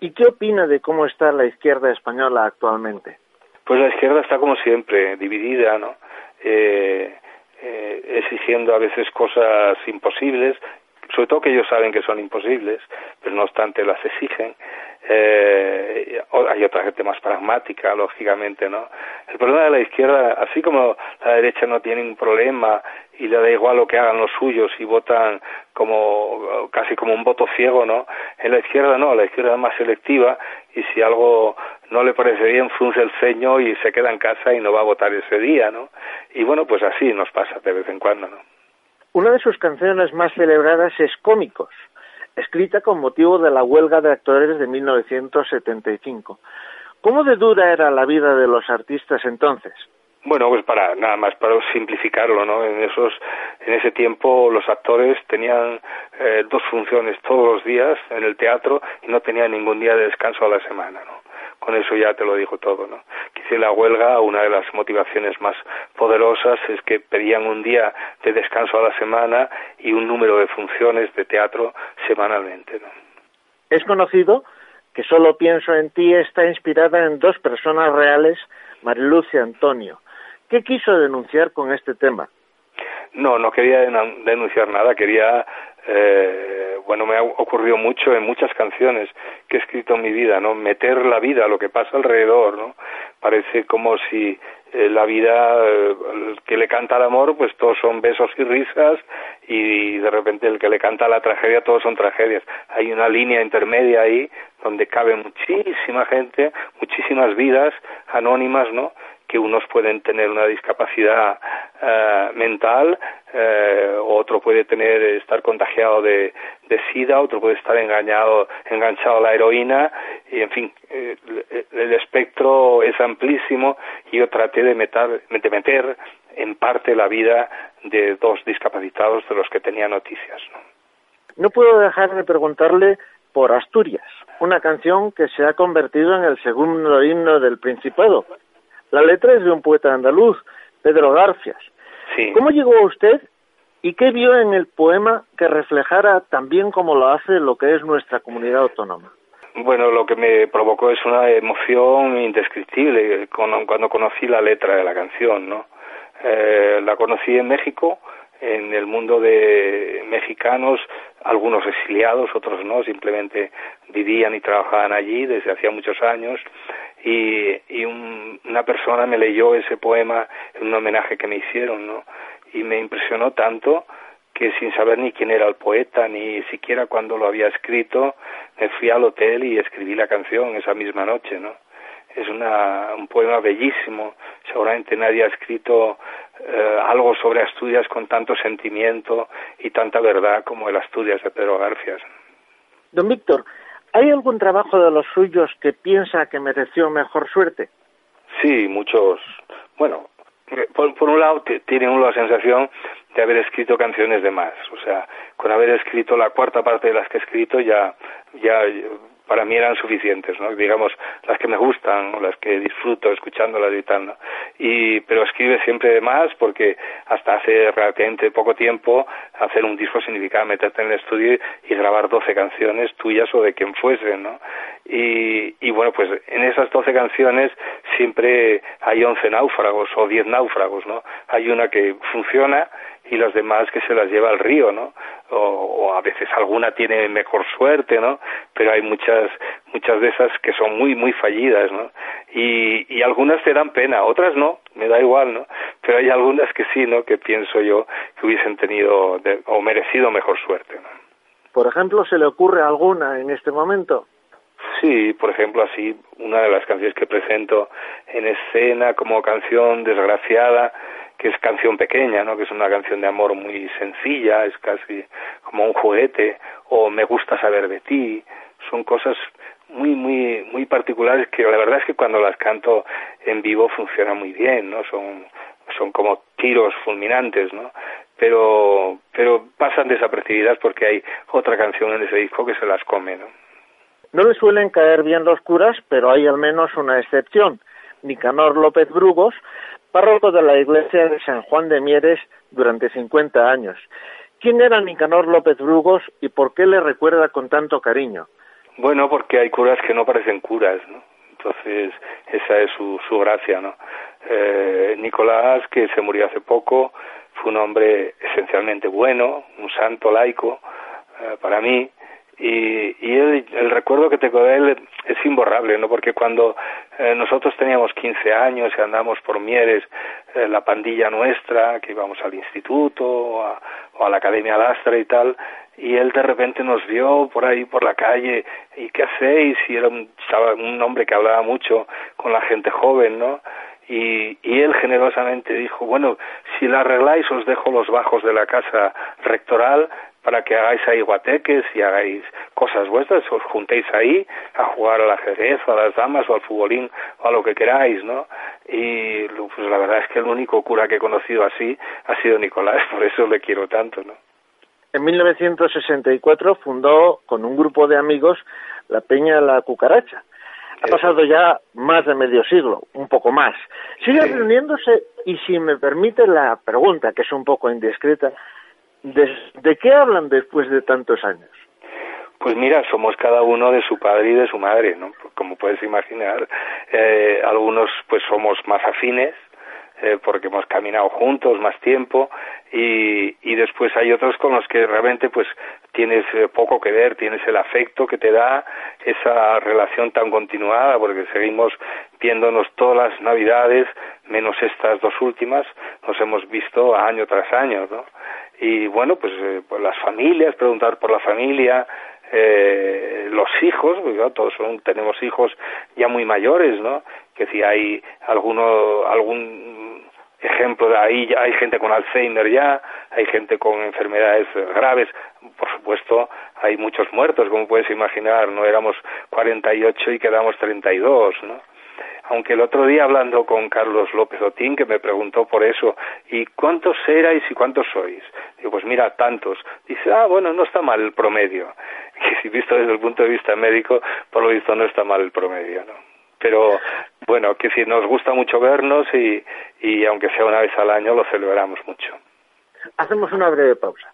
¿Y qué opina de cómo está la izquierda española actualmente? Pues la izquierda está como siempre, dividida, ¿no? Eh, eh, exigiendo a veces cosas imposibles, sobre todo que ellos saben que son imposibles, pero no obstante las exigen. Eh, hay otra gente más pragmática, lógicamente, ¿no? El problema de la izquierda, así como la derecha no tiene un problema y le da igual lo que hagan los suyos y votan como casi como un voto ciego, ¿no? En la izquierda no, la izquierda es más selectiva y si algo no le parece bien frunce el ceño y se queda en casa y no va a votar ese día, ¿no? Y bueno, pues así nos pasa de vez en cuando, ¿no? Una de sus canciones más celebradas es Cómicos, escrita con motivo de la huelga de actores de 1975. ¿Cómo de dura era la vida de los artistas entonces? Bueno, pues para nada más para simplificarlo, ¿no? En esos, en ese tiempo los actores tenían eh, dos funciones todos los días en el teatro y no tenían ningún día de descanso a la semana, ¿no? Con eso ya te lo digo todo, ¿no? Quizá la huelga, una de las motivaciones más poderosas es que pedían un día de descanso a la semana y un número de funciones de teatro semanalmente, ¿no? Es conocido que Solo pienso en ti está inspirada en dos personas reales, Mariluz y Antonio. ¿Qué quiso denunciar con este tema? No, no quería denunciar nada, quería eh, bueno, me ha ocurrido mucho en muchas canciones que he escrito en mi vida, ¿no? Meter la vida, lo que pasa alrededor, ¿no? Parece como si eh, la vida eh, que le canta al amor, pues todos son besos y risas y de repente el que le canta la tragedia, todos son tragedias. Hay una línea intermedia ahí donde cabe muchísima gente, muchísimas vidas anónimas, ¿no? Que unos pueden tener una discapacidad eh, mental, eh, otro puede tener estar contagiado de, sida, otro puede estar engañado, enganchado a la heroína, y en fin, eh, el, espectro es amplísimo y yo traté de meter, de meter en parte la vida de dos discapacitados de los que tenía noticias. ¿no? no puedo dejar de preguntarle por Asturias, una canción que se ha convertido en el segundo himno del Principado, la letra es de un poeta andaluz, Pedro Garcias. ¿Cómo llegó a usted y qué vio en el poema que reflejara también como lo hace lo que es nuestra comunidad autónoma? Bueno, lo que me provocó es una emoción indescriptible cuando conocí la letra de la canción, ¿no? Eh, la conocí en México, en el mundo de mexicanos, algunos exiliados, otros no, simplemente vivían y trabajaban allí desde hacía muchos años y, y una persona me leyó ese poema en un homenaje que me hicieron, ¿no? Y me impresionó tanto que sin saber ni quién era el poeta, ni siquiera cuándo lo había escrito, me fui al hotel y escribí la canción esa misma noche, ¿no? Es una, un poema bellísimo, seguramente nadie ha escrito eh, algo sobre Asturias con tanto sentimiento y tanta verdad como el Asturias de Pedro Garfias. Don Víctor, ¿Hay algún trabajo de los suyos que piensa que mereció mejor suerte? Sí, muchos. Bueno, por, un lado tiene uno la sensación de haber escrito canciones de más. O sea, con haber escrito la cuarta parte de las que he escrito ya, ya para mí eran suficientes, ¿no? Digamos, las que me gustan, las que disfruto escuchándolas y tal, ¿no? Y, pero escribe siempre de más porque hasta hace relativamente poco tiempo hacer un disco significaba meterte en el estudio y grabar 12 canciones tuyas o de quien fuese, ¿no? Y, y bueno, pues en esas 12 canciones siempre hay 11 náufragos o 10 náufragos, ¿no? Hay una que funciona y las demás que se las lleva al río, ¿no? O, a veces alguna tiene mejor suerte, ¿no? Pero hay muchas muchas de esas que son muy muy fallidas, ¿no? Y, y algunas te dan pena, otras no, me da igual, ¿no? Pero hay algunas que sí, ¿no? Que pienso yo que hubiesen tenido o merecido mejor suerte, ¿no? Por ejemplo, ¿se le ocurre alguna en este momento? Sí, por ejemplo, así, una de las canciones que presento en escena como canción desgraciada que es canción pequeña, ¿no? que es una canción de amor muy sencilla, es casi como un juguete, o me gusta saber de ti, son cosas muy, muy, muy particulares que la verdad es que cuando las canto en vivo funcionan muy bien, ¿no? Son, son como tiros fulminantes, ¿no? Pero, pero pasan desapercibidas porque hay otra canción en ese disco que se las come, ¿no? No le suelen caer bien los curas, pero hay al menos una excepción. Nicanor López Brugos párroco de la iglesia de San Juan de Mieres durante 50 años. ¿Quién era Nicanor López Brugos y por qué le recuerda con tanto cariño? Bueno, porque hay curas que no parecen curas, ¿no? Entonces, esa es su, su gracia, ¿no? Eh, Nicolás, que se murió hace poco, fue un hombre esencialmente bueno, un santo laico eh, para mí, y, y el recuerdo que tengo de él es imborrable, ¿no? Porque cuando eh, nosotros teníamos 15 años y andamos por Mieres, eh, la pandilla nuestra, que íbamos al instituto o a, o a la Academia Lastra y tal, y él de repente nos vio por ahí por la calle y qué hacéis y era un, un hombre que hablaba mucho con la gente joven no y, y él generosamente dijo bueno si la arregláis os dejo los bajos de la casa rectoral para que hagáis ahí guateques y hagáis cosas vuestras, os juntéis ahí a jugar al ajedrez o a las damas o al futbolín o a lo que queráis, ¿no? Y pues la verdad es que el único cura que he conocido así ha sido Nicolás, por eso le quiero tanto, ¿no? En 1964 fundó con un grupo de amigos la Peña La Cucaracha. Ha pasado ya más de medio siglo, un poco más. Sigue reuniéndose y si me permite la pregunta, que es un poco indiscreta, ¿de, qué hablan después de tantos años? Pues mira, somos cada uno de su padre y de su madre, ¿no? Como puedes imaginar, eh, algunos pues somos más afines, eh, porque hemos caminado juntos más tiempo y, y después hay otros con los que realmente pues tienes eh, poco que ver, tienes el afecto que te da esa relación tan continuada porque seguimos viéndonos todas las navidades menos estas dos últimas nos hemos visto año tras año ¿no? Y bueno pues, eh, las familias preguntar por la familia eh, los hijos, pues, todos son, tenemos hijos ya muy mayores, ¿no? Que si hay alguno, algún ejemplo de ahí, ya hay gente con Alzheimer ya, hay gente con enfermedades graves, por supuesto, hay muchos muertos, como puedes imaginar, no éramos 48 y quedamos 32, ¿no? Aunque el otro día hablando con Carlos López Otín, que me preguntó por eso, ¿y cuántos erais y cuántos sois? Digo, pues mira, tantos. Dice, ah, bueno, no está mal el promedio. Y si visto desde el punto de vista médico, por lo visto no está mal el promedio, ¿no? Pero bueno, que si nos gusta mucho vernos y, y aunque sea una vez al año, lo celebramos mucho. Hacemos una breve pausa.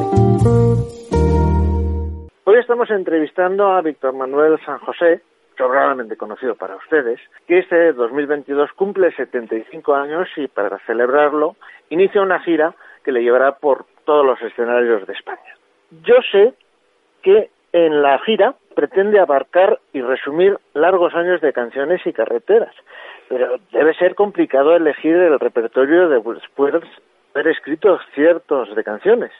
Estamos entrevistando a Víctor Manuel San José, sobradamente conocido para ustedes, que este 2022 cumple 75 años y para celebrarlo inicia una gira que le llevará por todos los escenarios de España. Yo sé que en la gira pretende abarcar y resumir largos años de canciones y carreteras, pero debe ser complicado elegir el repertorio de después de haber escrito ciertos de canciones.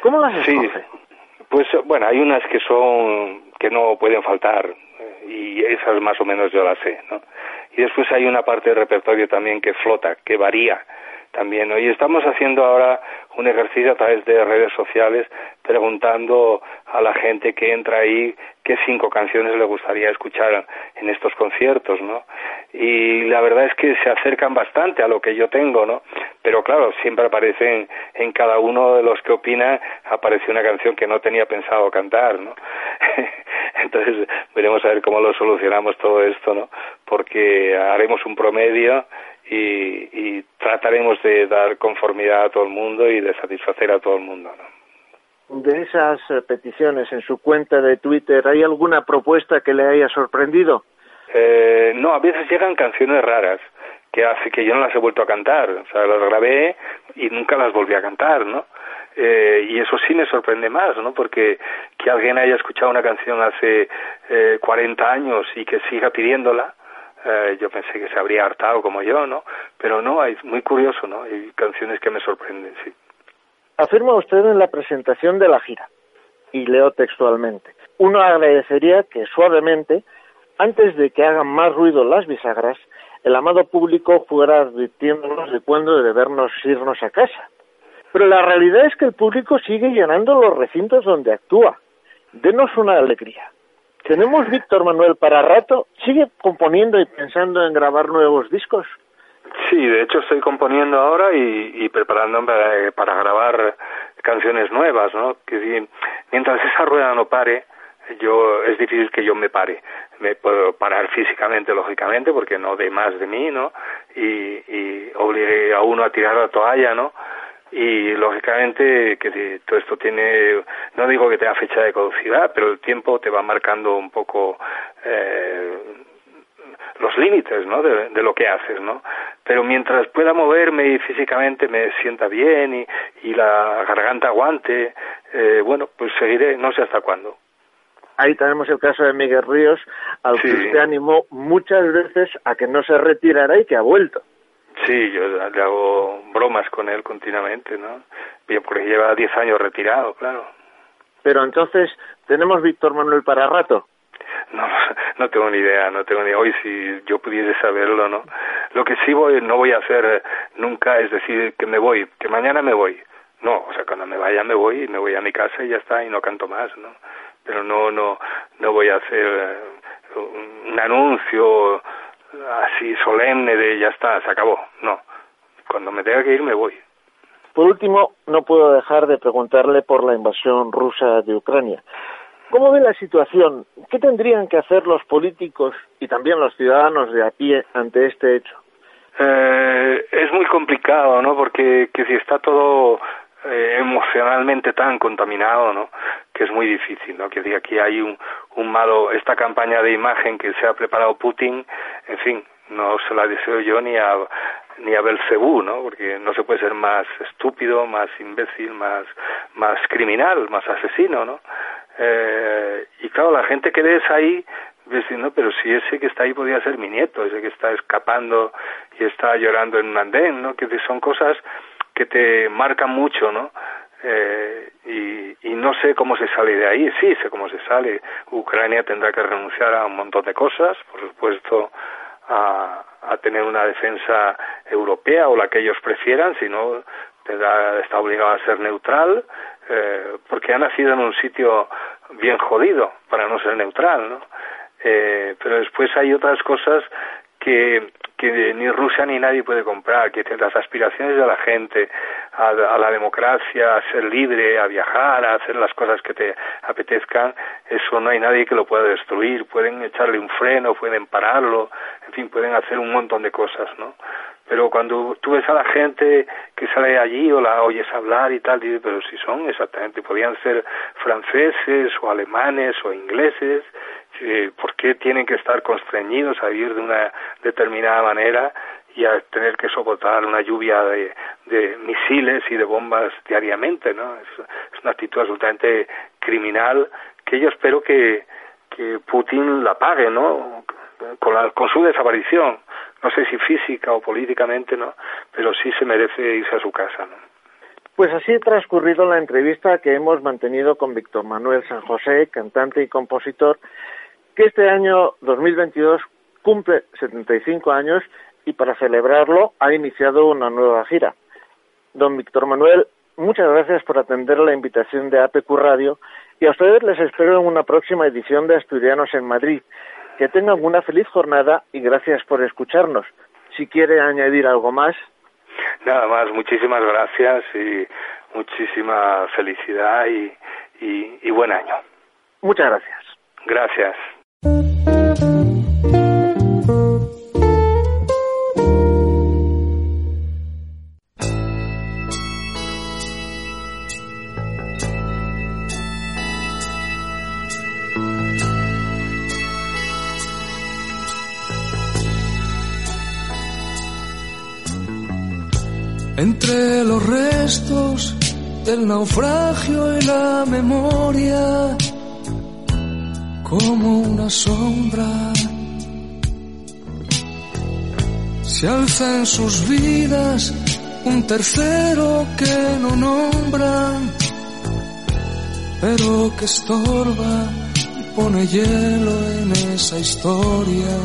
¿Cómo las escoge? Pues bueno, hay unas que son que no pueden faltar eh, y esas más o menos yo las sé, ¿no? Y después hay una parte del repertorio también que flota, que varía también. ¿no? Y estamos haciendo ahora un ejercicio a través de redes sociales preguntando a la gente que entra ahí qué cinco canciones le gustaría escuchar en estos conciertos, ¿no? Y la verdad es que se acercan bastante a lo que yo tengo, ¿no? Pero claro, siempre aparecen en cada uno de los que opina aparece una canción que no tenía pensado cantar, ¿no? Entonces veremos a ver cómo lo solucionamos todo esto, ¿no? Porque haremos un promedio y, y, trataremos de dar conformidad a todo el mundo y de satisfacer a todo el mundo. ¿no? De esas peticiones en su cuenta de Twitter, ¿hay alguna propuesta que le haya sorprendido? Eh, no, a veces llegan canciones raras que hace que yo no las he vuelto a cantar, o sea, las grabé y nunca las volví a cantar, ¿no? Eh, y eso sí me sorprende más, ¿no? Porque que alguien haya escuchado una canción hace eh, 40 años y que siga pidiéndola, eh, yo pensé que se habría hartado como yo, ¿no? Pero no, es muy curioso, ¿no? Hay canciones que me sorprenden, sí. Afirma usted en la presentación de la gira, y leo textualmente, uno agradecería que suavemente, antes de que hagan más ruido las bisagras, el amado público fuera advirtiéndonos de cuándo debernos irnos a casa. Pero la realidad es que el público sigue llenando los recintos donde actúa. Denos una alegría. ¿Tenemos Víctor Manuel para rato? ¿Sigue componiendo y pensando en grabar nuevos discos? Sí, de hecho estoy componiendo ahora y, y preparando para, para, grabar canciones nuevas, ¿no? Que mientras esa rueda no pare, yo es difícil que yo me pare. Me puedo parar físicamente, lógicamente, porque no de más de mí, ¿no? Y, y obligue a uno a tirar la toalla, ¿no? Y lógicamente que todo esto tiene no digo que tenga fecha de caducidad pero el tiempo te va marcando un poco eh, los límites ¿no? De, de, lo que haces no pero mientras pueda moverme y físicamente me sienta bien y, y la garganta aguante eh, bueno pues seguiré no sé hasta cuándo. Ahí tenemos el caso de Miguel Ríos al que usted animó muchas veces a que no se retirara y que ha vuelto Sí, yo le hago bromas con él continuamente, ¿no? Porque lleva 10 años retirado, claro. Pero entonces, ¿tenemos Víctor Manuel para rato? No, no tengo ni idea, no tengo ni Hoy si yo pudiese saberlo, ¿no? Lo que sí voy, no voy a hacer nunca es decir que me voy, que mañana me voy. No, o sea, cuando me vaya me voy, me voy a mi casa y ya está, y no canto más, ¿no? Pero no, no, no voy a hacer un anuncio así solemne de ya está, se acabó. No, cuando me tenga que ir me voy. Por último, no puedo dejar de preguntarle por la invasión rusa de Ucrania. ¿Cómo ve la situación? ¿Qué tendrían que hacer los políticos y también los ciudadanos de a pie ante este hecho? Eh, es muy complicado, ¿no? Porque que si está todo eh, emocionalmente tan contaminado, ¿no? Que es muy difícil, ¿no? Que aquí hay un, malo, esta campaña de imagen que se ha preparado Putin, en fin, no se la deseo yo ni a ni a Belcebú, ¿no? Porque no se puede ser más estúpido, más imbécil, más más criminal, más asesino, ¿no? Eh, y claro, la gente que ves ahí diciendo, pero si ese que está ahí podía ser mi nieto, ese que está escapando y está llorando en un andén, ¿no? Que son cosas que te marcan mucho, ¿no? Eh, y, no sé cómo se sale de ahí, sí sé cómo se sale. Ucrania tendrá que renunciar a un montón de cosas, por supuesto, a, a tener una defensa europea o la que ellos prefieran, si no tendrá, está obligado a ser neutral, eh, porque ha nacido en un sitio bien jodido para no ser neutral, ¿no? Eh, pero después hay otras cosas que que ni Rusia ni nadie puede comprar, que las aspiraciones de la gente a, a, la democracia, a ser libre, a viajar, a hacer las cosas que te apetezcan, eso no hay nadie que lo pueda destruir, pueden echarle un freno, pueden pararlo, en fin, pueden hacer un montón de cosas, ¿no? Pero cuando tú ves a la gente que sale allí o la oyes hablar y tal, dices, pero si son exactamente, podían ser franceses o alemanes o ingleses, eh, ¿por qué tienen que estar constreñidos a vivir de una determinada manera y a tener que soportar una lluvia de, de misiles y de bombas diariamente, ¿no? Es, una actitud absolutamente criminal que yo espero que, que Putin la pague, ¿no? Con, la, con su desaparición, no sé si física o políticamente, ¿no? Pero sí se merece irse a su casa, ¿no? Pues así ha transcurrido la entrevista que hemos mantenido con Víctor Manuel San José, cantante y compositor, que este año 2022 cumple 75 años y para celebrarlo ha iniciado una nueva gira. Don Víctor Manuel, muchas gracias por atender la invitación de APQ Radio y a ustedes les espero en una próxima edición de Asturianos en Madrid. Que tengan una feliz jornada y gracias por escucharnos. Si quiere añadir algo más. Nada más, muchísimas gracias y muchísima felicidad y, y, y buen año. Muchas gracias. Gracias. Del naufragio y la memoria, como una sombra, se alza en sus vidas un tercero que no nombran, pero que estorba y pone hielo en esa historia.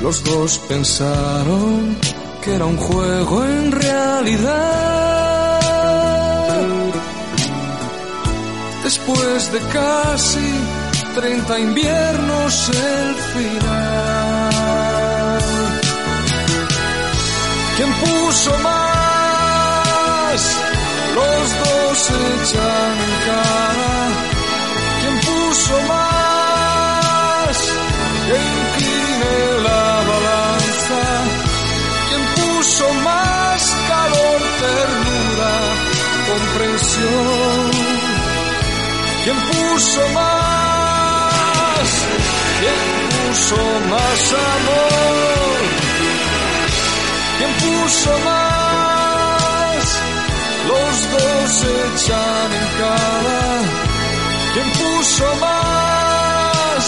Los dos pensaron que era un juego en realidad. Después de casi 30 inviernos el final. ¿Quién puso más? Los dos echan cara. ¿Quién puso más? Que incline la balanza. ¿Quién puso más calor, ternura, comprensión? ¿Quién puso más? ¿Quién puso más amor? ¿Quién puso más? Los dos se echan en cara. ¿Quién puso más?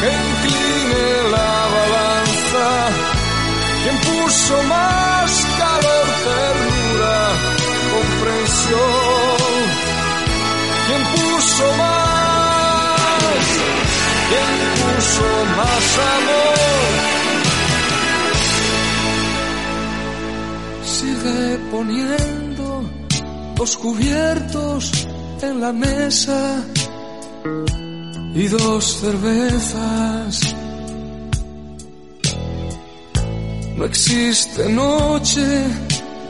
Que incline la balanza. ¿Quién puso más poniendo dos cubiertos en la mesa y dos cervezas. No existe noche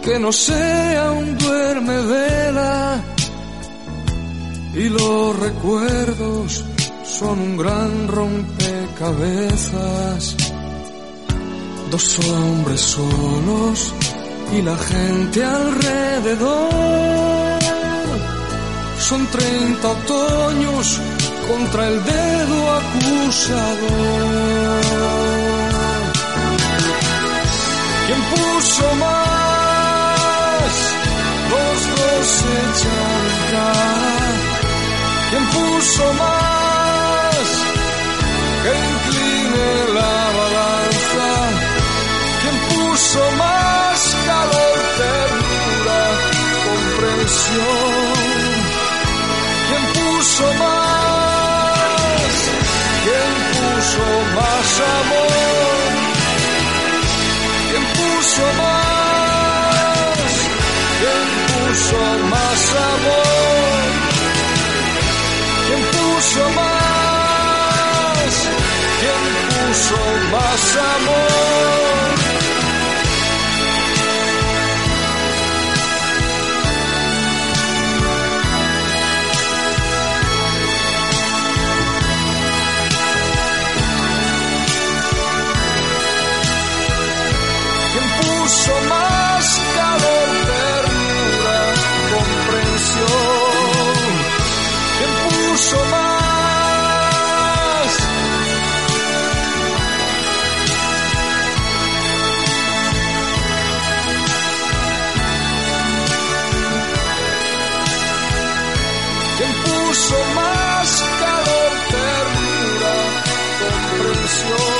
que no sea un duerme vela y los recuerdos son un gran rompecabezas. Dos hombres solos y la gente alrededor. Son treinta otoños contra el dedo acusador. ¿Quién puso más? Los dos se. ¿Quién puso más? Comprensión?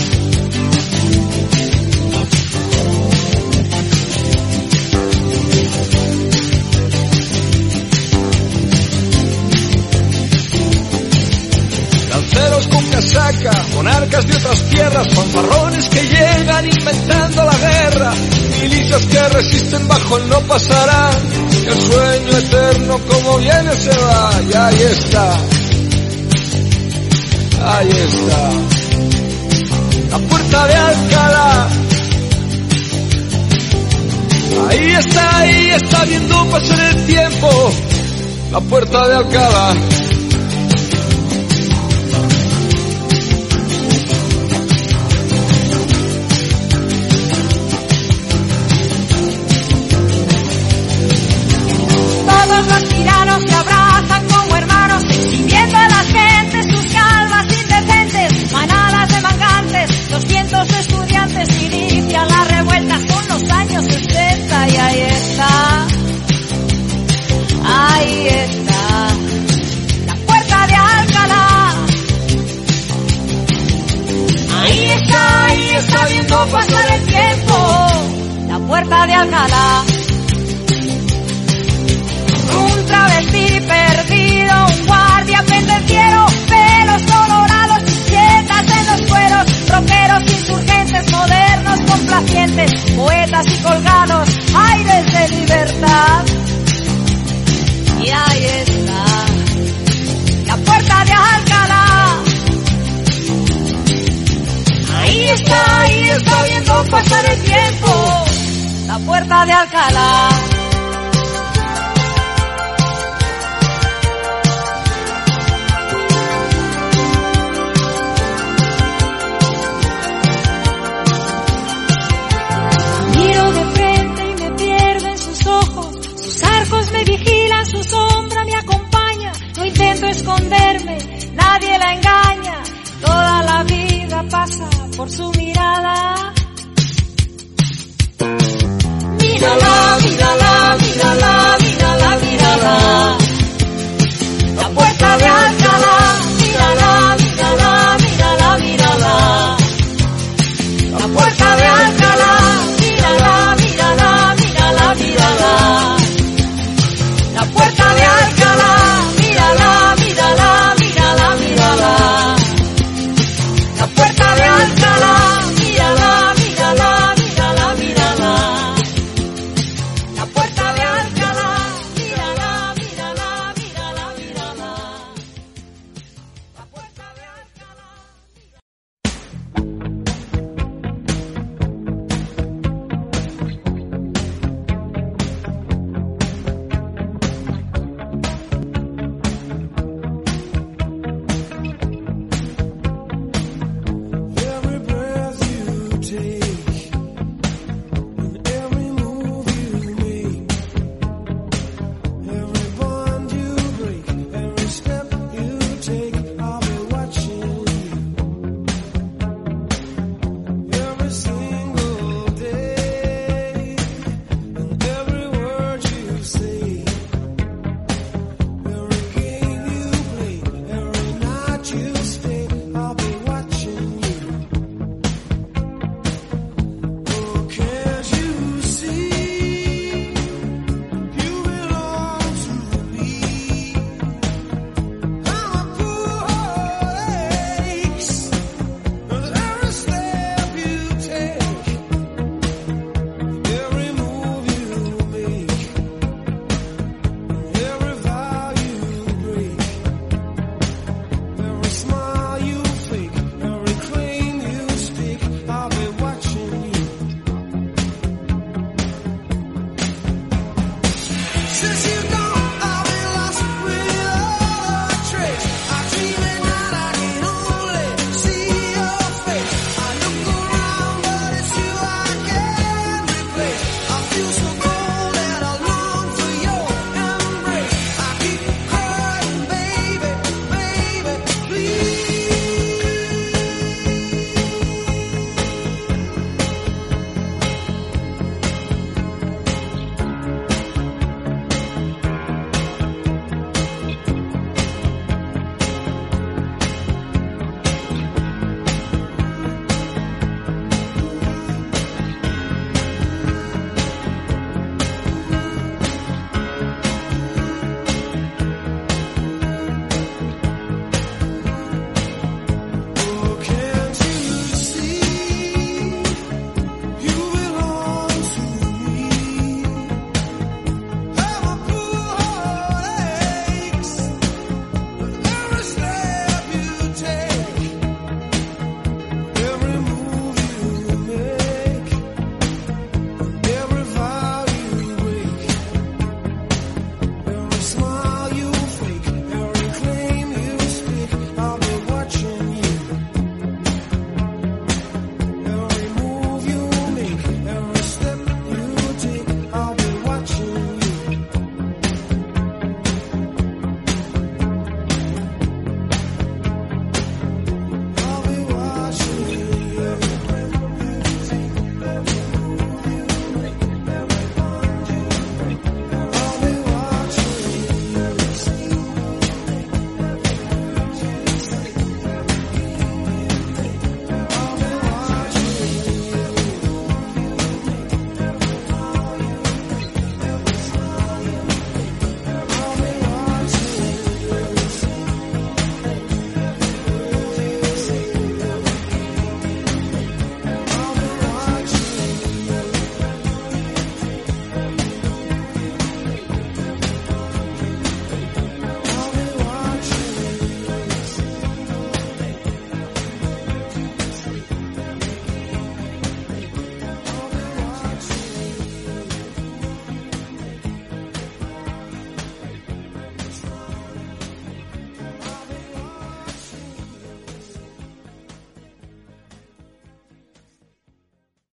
casaca, monarcas de otras tierras, fanfarrones que llegan inventando la guerra, milicias que resisten bajo el no pasarán, el sueño eterno como viene se va, y ahí está, ahí está, la puerta de Alcalá. Ahí está, ahí está viendo pasar el tiempo, la puerta de Alcalá. De Alcalá. Miro de frente y me pierdo en sus ojos. Sus arcos me vigilan, su sombra me acompaña. No intento esconderme, nadie la engaña. Toda la vida pasa por su mirada. mírala, mírala, mírala, mírala, mírala. La mira la, mira la. La puerta de